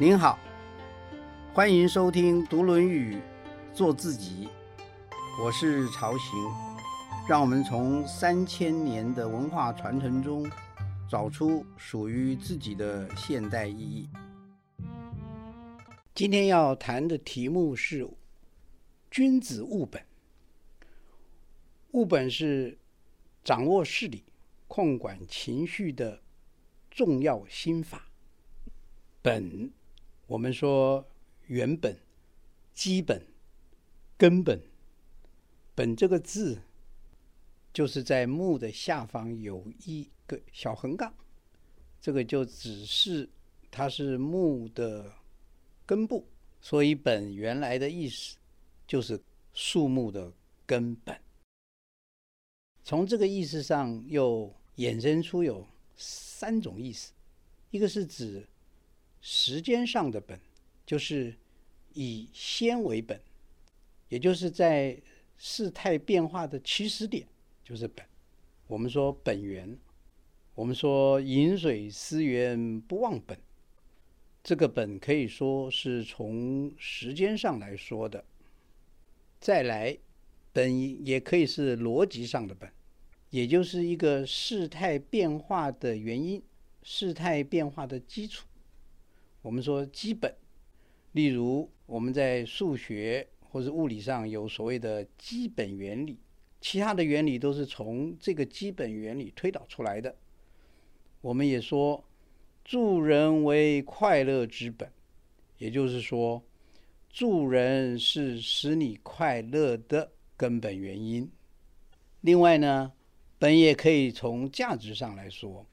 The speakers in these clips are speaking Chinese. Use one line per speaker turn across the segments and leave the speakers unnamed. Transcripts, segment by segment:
您好，欢迎收听《读论语，做自己》，我是曹行，让我们从三千年的文化传承中，找出属于自己的现代意义。今天要谈的题目是“君子务本”。务本是掌握事理、控管情绪的重要心法。本。我们说原本、基本、根本，本这个字就是在木的下方有一个小横杠，这个就只是它是木的根部，所以本原来的意思就是树木的根本。从这个意思上又衍生出有三种意思，一个是指。时间上的本，就是以先为本，也就是在事态变化的起始点，就是本。我们说本源，我们说饮水思源不忘本，这个本可以说是从时间上来说的。再来，本也可以是逻辑上的本，也就是一个事态变化的原因，事态变化的基础。我们说基本，例如我们在数学或者物理上有所谓的基本原理，其他的原理都是从这个基本原理推导出来的。我们也说助人为快乐之本，也就是说助人是使你快乐的根本原因。另外呢，本也可以从价值上来说，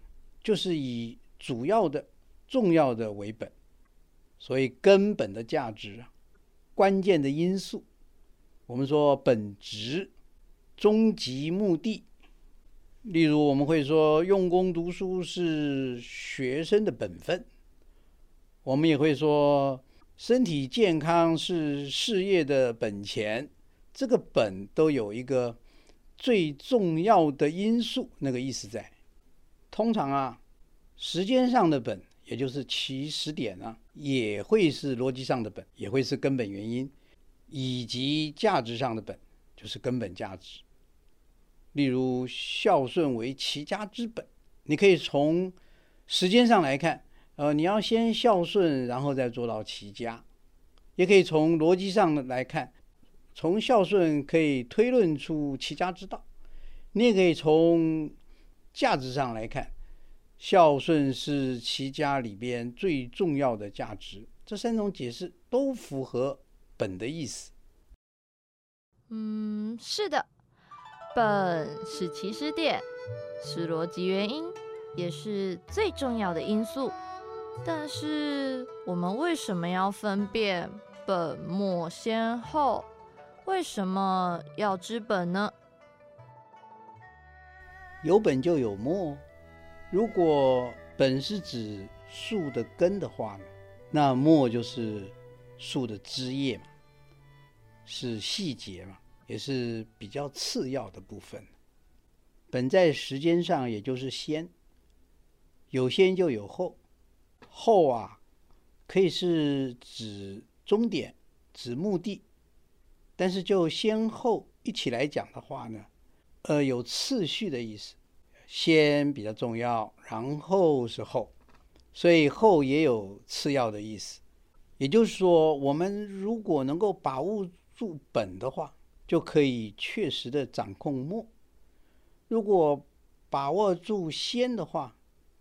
就是以主要的。重要的为本，所以根本的价值，关键的因素，我们说本质、终极目的。例如，我们会说用功读书是学生的本分，我们也会说身体健康是事业的本钱。这个本都有一个最重要的因素，那个意思在。通常啊，时间上的本。也就是起始点呢，也会是逻辑上的本，也会是根本原因，以及价值上的本，就是根本价值。例如孝顺为齐家之本，你可以从时间上来看，呃，你要先孝顺，然后再做到齐家；也可以从逻辑上来看，从孝顺可以推论出齐家之道；你也可以从价值上来看。孝顺是齐家里边最重要的价值，这三种解释都符合本的意思。
嗯，是的，本是起始点，是逻辑原因，也是最重要的因素。但是，我们为什么要分辨本末先后？为什么要知本呢？
有本就有末。如果本是指树的根的话呢，那末就是树的枝叶嘛，是细节嘛，也是比较次要的部分。本在时间上也就是先，有先就有后，后啊可以是指终点、指目的，但是就先后一起来讲的话呢，呃，有次序的意思。先比较重要，然后是后，所以后也有次要的意思。也就是说，我们如果能够把握住本的话，就可以确实的掌控末；如果把握住先的话，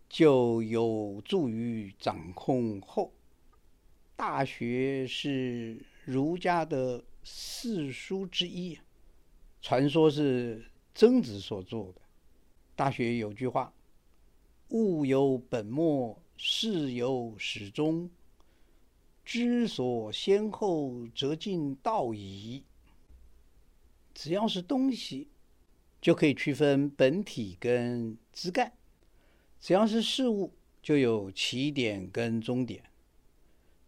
就有助于掌控后。大学是儒家的四书之一，传说是曾子所作的。大学有句话：“物有本末，事有始终。知所先后，则近道矣。”只要是东西，就可以区分本体跟枝干；只要是事物，就有起点跟终点。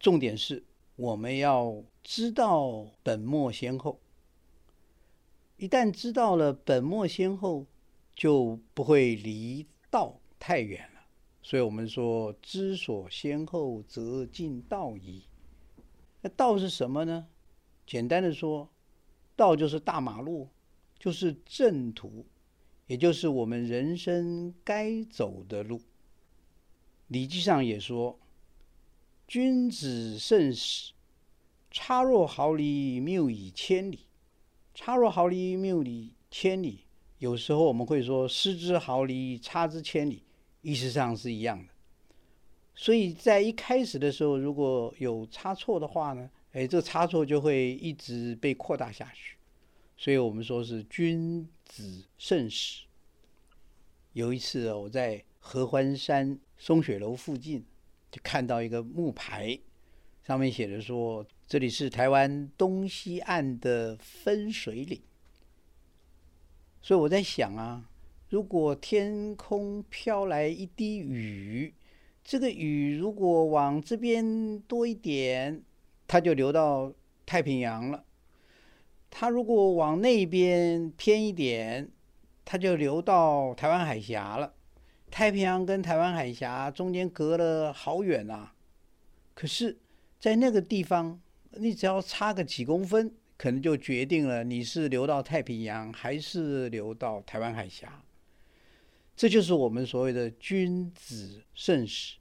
重点是我们要知道本末先后。一旦知道了本末先后，就不会离道太远了，所以我们说知所先后，则近道矣。那道是什么呢？简单的说，道就是大马路，就是正途，也就是我们人生该走的路。《礼记》上也说：“君子慎始，差若毫厘，谬以千里。”差若毫厘，谬以千里。有时候我们会说“失之毫厘，差之千里”，意思上是一样的。所以在一开始的时候，如果有差错的话呢，哎，这个差错就会一直被扩大下去。所以我们说是君子慎始。有一次我在合欢山松雪楼附近，就看到一个木牌，上面写着说。这里是台湾东西岸的分水岭，所以我在想啊，如果天空飘来一滴雨，这个雨如果往这边多一点，它就流到太平洋了；它如果往那边偏一点，它就流到台湾海峡了。太平洋跟台湾海峡中间隔了好远啊，可是，在那个地方。你只要差个几公分，可能就决定了你是流到太平洋还是流到台湾海峡。这就是我们所谓的君子慎始。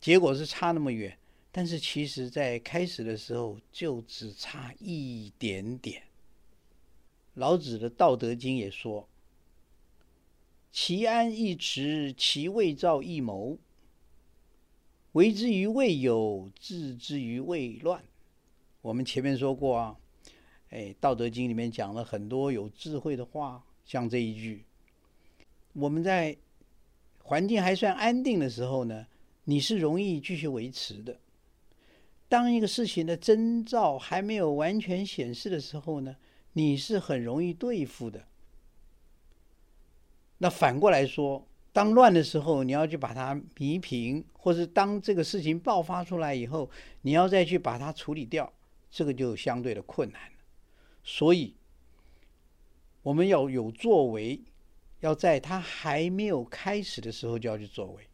结果是差那么远，但是其实在开始的时候就只差一点点。老子的《道德经》也说：“其安易持，其未兆易谋。为之于未有，治之于未乱。”我们前面说过啊，哎，《道德经》里面讲了很多有智慧的话，像这一句：我们在环境还算安定的时候呢，你是容易继续维持的；当一个事情的征兆还没有完全显示的时候呢，你是很容易对付的。那反过来说，当乱的时候，你要去把它弥平，或是当这个事情爆发出来以后，你要再去把它处理掉。这个就相对的困难，所以我们要有作为，要在他还没有开始的时候就要去作为。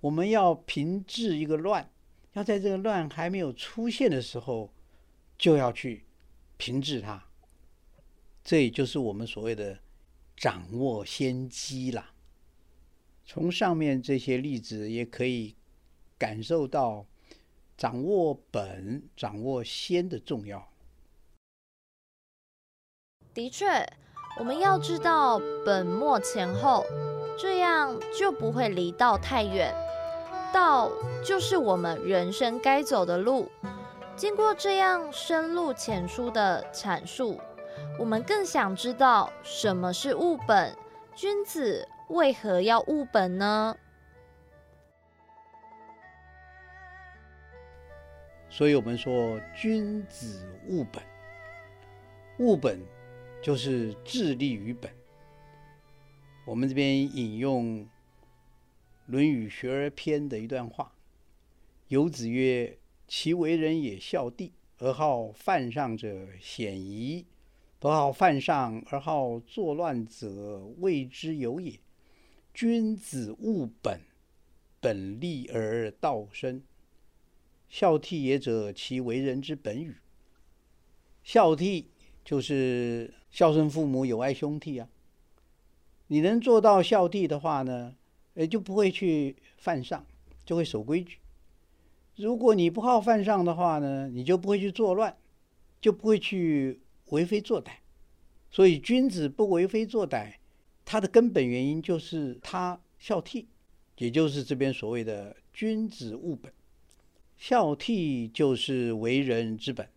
我们要平治一个乱，要在这个乱还没有出现的时候就要去平治它。这也就是我们所谓的掌握先机啦。从上面这些例子也可以感受到。掌握本、掌握先的重要。
的确，我们要知道本末前后，这样就不会离道太远。道就是我们人生该走的路。经过这样深入浅出的阐述，我们更想知道什么是物本。君子为何要务本呢？
所以我们说，君子务本。务本就是致力于本。我们这边引用《论语学而篇》的一段话：“有子曰：‘其为人也孝弟，而好犯上者鲜矣；不好犯上而好作乱者，谓之有也。’君子务本，本立而道生。”孝悌也者，其为人之本与。孝悌就是孝顺父母，友爱兄弟啊。你能做到孝悌的话呢，呃，就不会去犯上，就会守规矩。如果你不好犯上的话呢，你就不会去作乱，就不会去为非作歹。所以，君子不为非作歹，他的根本原因就是他孝悌，也就是这边所谓的君子务本。孝悌就是为人之本，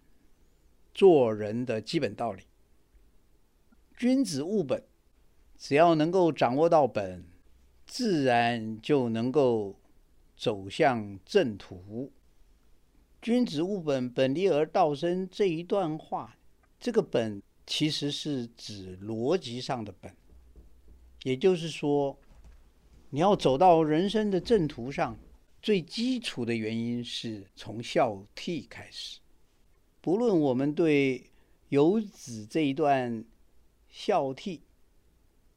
做人的基本道理。君子务本，只要能够掌握到本，自然就能够走向正途。君子务本，本立而道生这一段话，这个本其实是指逻辑上的本，也就是说，你要走到人生的正途上。最基础的原因是从孝悌开始。不论我们对游子这一段孝悌、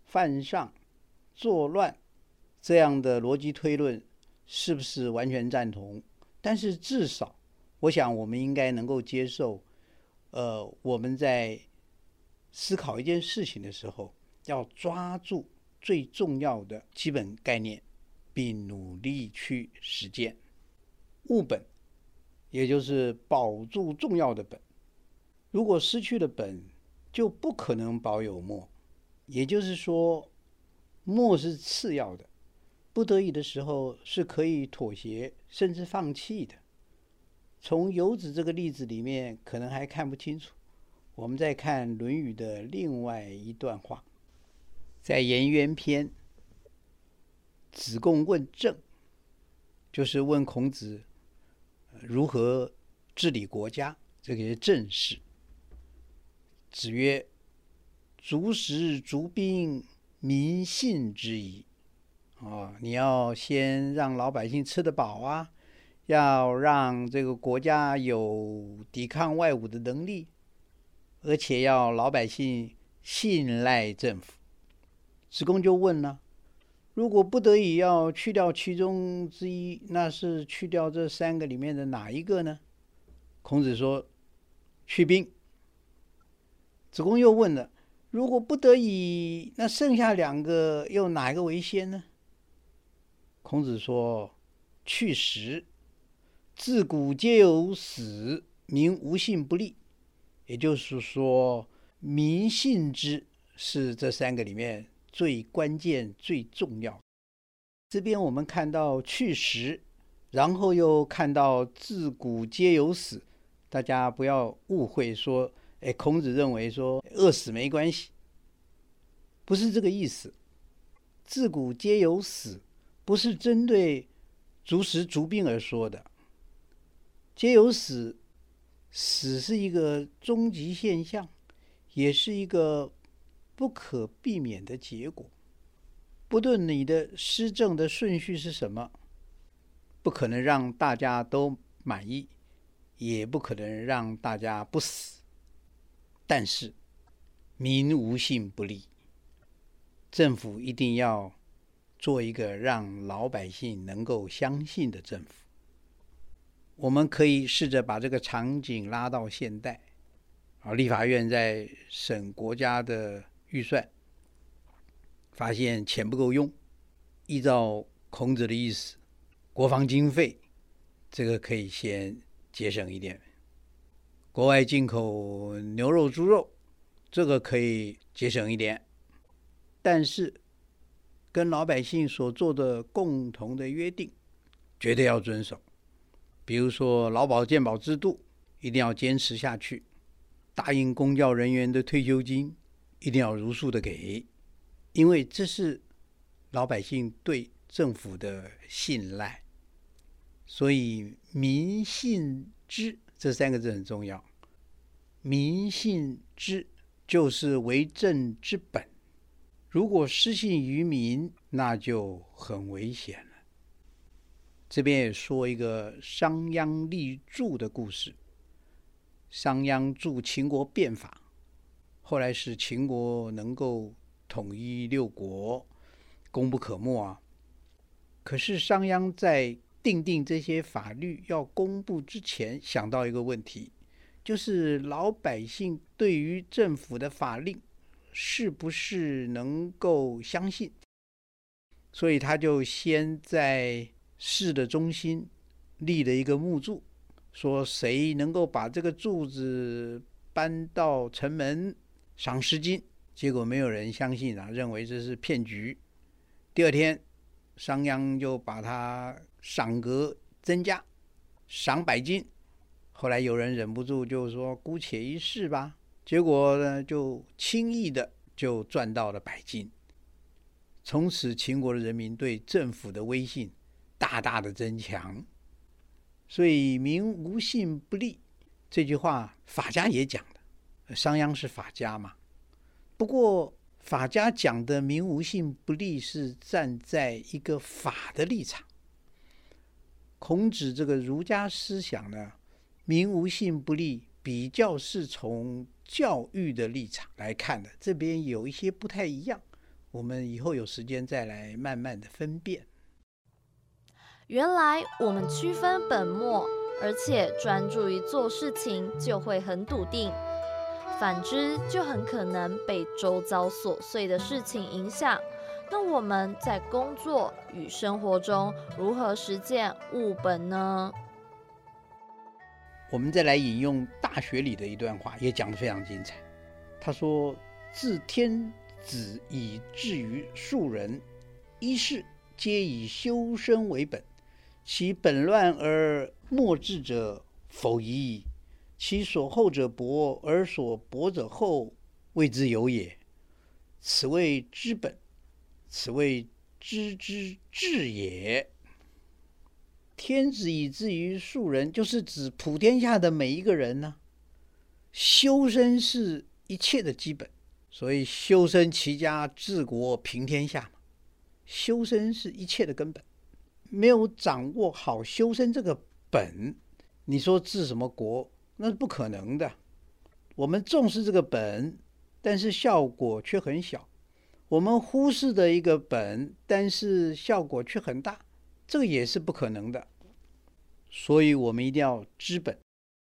犯上、作乱这样的逻辑推论是不是完全赞同？但是至少，我想我们应该能够接受，呃，我们在思考一件事情的时候，要抓住最重要的基本概念，并努力去实践。物本，也就是保住重要的本。如果失去了本，就不可能保有末。也就是说，末是次要的，不得已的时候是可以妥协甚至放弃的。从游子这个例子里面，可能还看不清楚。我们再看《论语》的另外一段话，在《颜渊篇》，子贡问政，就是问孔子。如何治理国家？这个是政事。子曰：“足食足兵，民信之矣。”哦，你要先让老百姓吃得饱啊，要让这个国家有抵抗外侮的能力，而且要老百姓信赖政府。子贡就问了。如果不得已要去掉其中之一，那是去掉这三个里面的哪一个呢？孔子说：“去兵。”子贡又问了：“如果不得已，那剩下两个又哪一个为先呢？”孔子说：“去时。自古皆有死，民无信不立。”也就是说，民信之是这三个里面。最关键、最重要。这边我们看到去时，然后又看到自古皆有死。大家不要误会，说，哎，孔子认为说饿死没关系，不是这个意思。自古皆有死，不是针对逐食逐病而说的。皆有死，死是一个终极现象，也是一个。不可避免的结果，不论你的施政的顺序是什么，不可能让大家都满意，也不可能让大家不死。但是，民无信不立，政府一定要做一个让老百姓能够相信的政府。我们可以试着把这个场景拉到现代，啊，立法院在审国家的。预算发现钱不够用，依照孔子的意思，国防经费这个可以先节省一点，国外进口牛肉、猪肉这个可以节省一点，但是跟老百姓所做的共同的约定绝对要遵守，比如说劳保健保制度一定要坚持下去，答应公教人员的退休金。一定要如数的给，因为这是老百姓对政府的信赖，所以民信之这三个字很重要。民信之就是为政之本，如果失信于民，那就很危险了。这边也说一个商鞅立柱的故事。商鞅助秦国变法。后来使秦国能够统一六国，功不可没啊。可是商鞅在定定这些法律要公布之前，想到一个问题，就是老百姓对于政府的法令是不是能够相信？所以他就先在市的中心立了一个木柱，说谁能够把这个柱子搬到城门。赏十金，结果没有人相信啊，认为这是骗局。第二天，商鞅就把他赏格增加，赏百金。后来有人忍不住就说：“姑且一试吧。”结果呢，就轻易的就赚到了百金。从此，秦国的人民对政府的威信大大的增强。所以“民无信不立”这句话，法家也讲。商鞅是法家嘛？不过法家讲的“民无信不立”是站在一个法的立场。孔子这个儒家思想呢，“民无信不立”比较是从教育的立场来看的，这边有一些不太一样。我们以后有时间再来慢慢的分辨。
原来我们区分本末，而且专注于做事情，就会很笃定；反之，就很可能被周遭琐碎的事情影响。那我们在工作与生活中如何实践物本呢？
我们再来引用《大学》里的一段话，也讲得非常精彩。他说：“自天子以至于庶人，一事皆以修身为本。其本乱而末治者，否矣；其所厚者薄，而所薄者厚，谓之有也。此谓知本，此谓知之至也。天子以至于庶人，就是指普天下的每一个人呢。修身是。”一切的基本，所以修身齐家治国平天下嘛。修身是一切的根本，没有掌握好修身这个本，你说治什么国，那是不可能的。我们重视这个本，但是效果却很小；我们忽视的一个本，但是效果却很大，这个也是不可能的。所以我们一定要知本，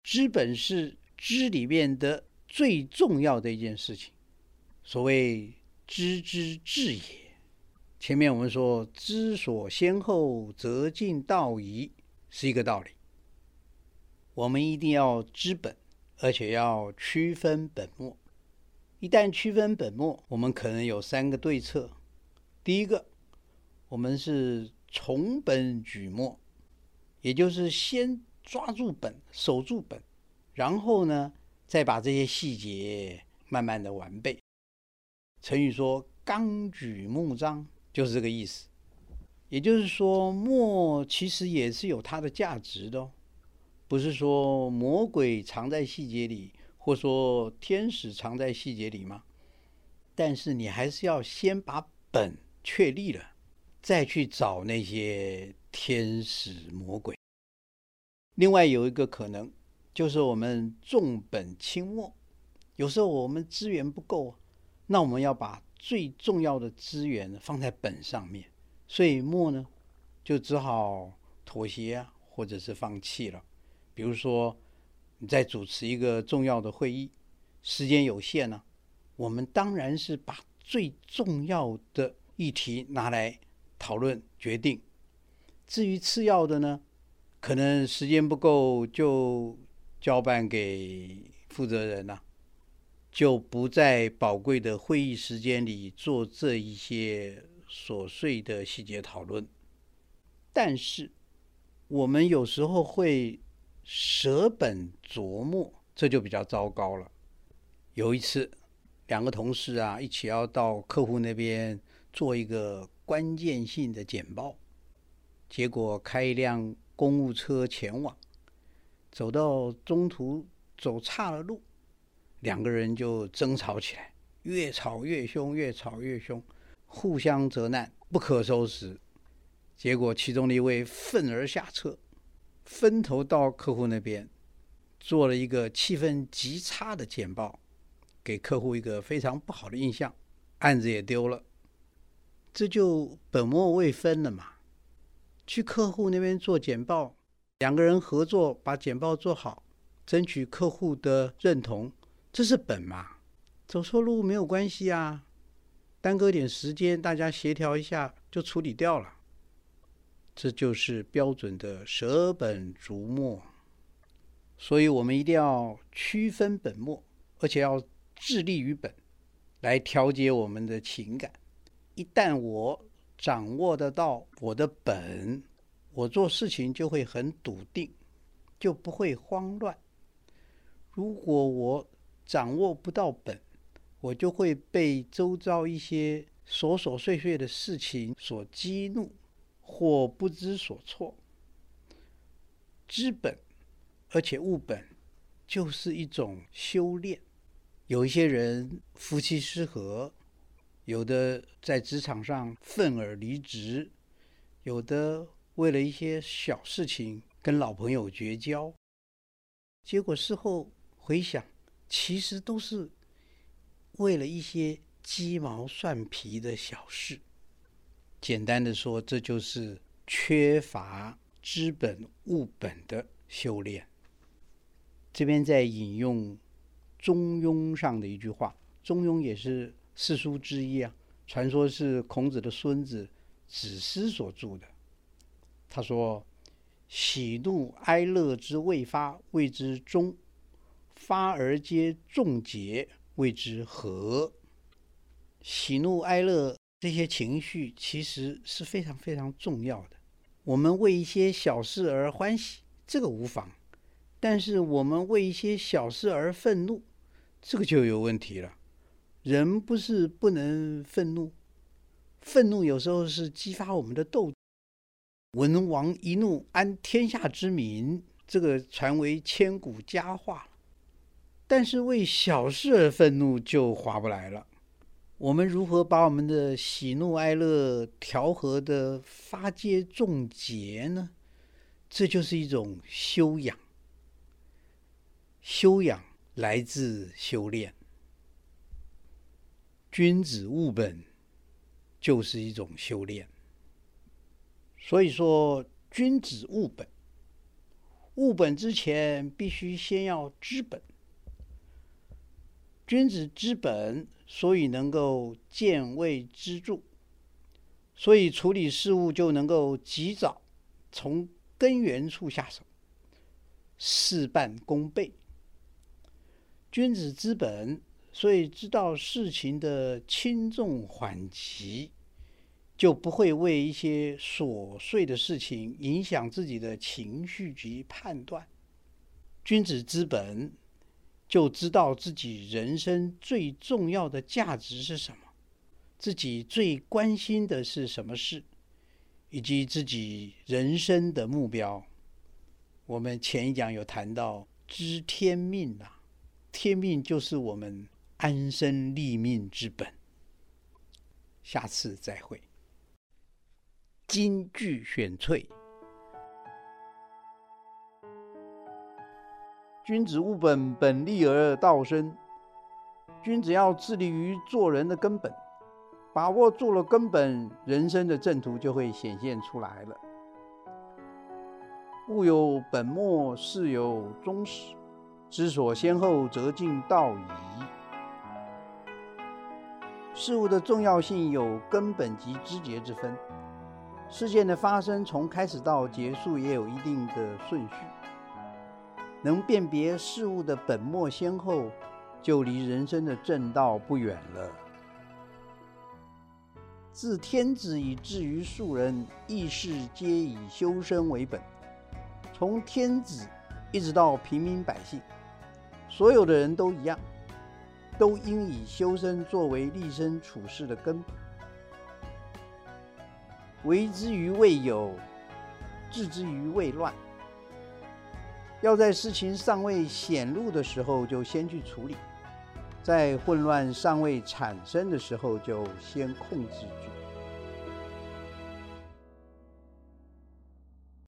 知本是知里面的。最重要的一件事情，所谓知之至也。前面我们说“知所先后，则近道矣”，是一个道理。我们一定要知本，而且要区分本末。一旦区分本末，我们可能有三个对策。第一个，我们是从本举末，也就是先抓住本，守住本，然后呢？再把这些细节慢慢的完备。成语说“纲举目张”，就是这个意思。也就是说，墨其实也是有它的价值的，不是说魔鬼藏在细节里，或说天使藏在细节里吗？但是你还是要先把本确立了，再去找那些天使魔鬼。另外有一个可能。就是我们重本轻末，有时候我们资源不够，那我们要把最重要的资源放在本上面，所以末呢，就只好妥协啊，或者是放弃了。比如说你在主持一个重要的会议，时间有限呢，我们当然是把最重要的议题拿来讨论决定，至于次要的呢，可能时间不够就。交办给负责人了，就不在宝贵的会议时间里做这一些琐碎的细节讨论。但是我们有时候会舍本琢磨，这就比较糟糕了。有一次，两个同事啊一起要到客户那边做一个关键性的简报，结果开一辆公务车前往。走到中途走岔了路，两个人就争吵起来，越吵越凶，越吵越凶，互相责难，不可收拾。结果其中的一位愤而下车，分头到客户那边，做了一个气氛极差的简报，给客户一个非常不好的印象，案子也丢了。这就本末未分了嘛？去客户那边做简报。两个人合作把简报做好，争取客户的认同，这是本嘛？走错路没有关系啊，耽搁点时间，大家协调一下就处理掉了。这就是标准的舍本逐末。所以我们一定要区分本末，而且要致力于本，来调节我们的情感。一旦我掌握得到我的本。我做事情就会很笃定，就不会慌乱。如果我掌握不到本，我就会被周遭一些琐琐碎碎的事情所激怒，或不知所措。知本，而且务本，就是一种修炼。有一些人夫妻失和，有的在职场上愤而离职，有的。为了一些小事情跟老朋友绝交，结果事后回想，其实都是为了一些鸡毛蒜皮的小事。简单的说，这就是缺乏知本物本的修炼。这边在引用《中庸》上的一句话，《中庸》也是四书之一啊，传说是孔子的孙子子思所著的。他说：“喜怒哀乐之未发，谓之中；发而皆众结，谓之和。”喜怒哀乐这些情绪其实是非常非常重要的。我们为一些小事而欢喜，这个无妨；但是我们为一些小事而愤怒，这个就有问题了。人不是不能愤怒，愤怒有时候是激发我们的斗。文王一怒安天下之民，这个传为千古佳话。但是为小事而愤怒就划不来了。我们如何把我们的喜怒哀乐调和的发皆众结呢？这就是一种修养。修养来自修炼。君子务本，就是一种修炼。所以说，君子务本。务本之前，必须先要知本。君子知本。所以能够见微知著，所以处理事物就能够及早从根源处下手，事半功倍。君子之本，所以知道事情的轻重缓急，就不会为一些琐碎的事情影响自己的情绪及判断。君子之本。就知道自己人生最重要的价值是什么，自己最关心的是什么事，以及自己人生的目标。我们前一讲有谈到知天命啊，天命就是我们安身立命之本。下次再会。金句选粹。君子务本，本立而道生。君子要致力于做人的根本，把握住了根本，人生的正途就会显现出来了。物有本末，事有终始，知所先后，则近道矣。事物的重要性有根本及枝节之分，事件的发生从开始到结束也有一定的顺序。能辨别事物的本末先后，就离人生的正道不远了。自天子以至于庶人，义事皆以修身为本。从天子一直到平民百姓，所有的人都一样，都应以修身作为立身处世的根本。为之于未有，治之于未乱。要在事情尚未显露的时候就先去处理，在混乱尚未产生的时候就先控制住。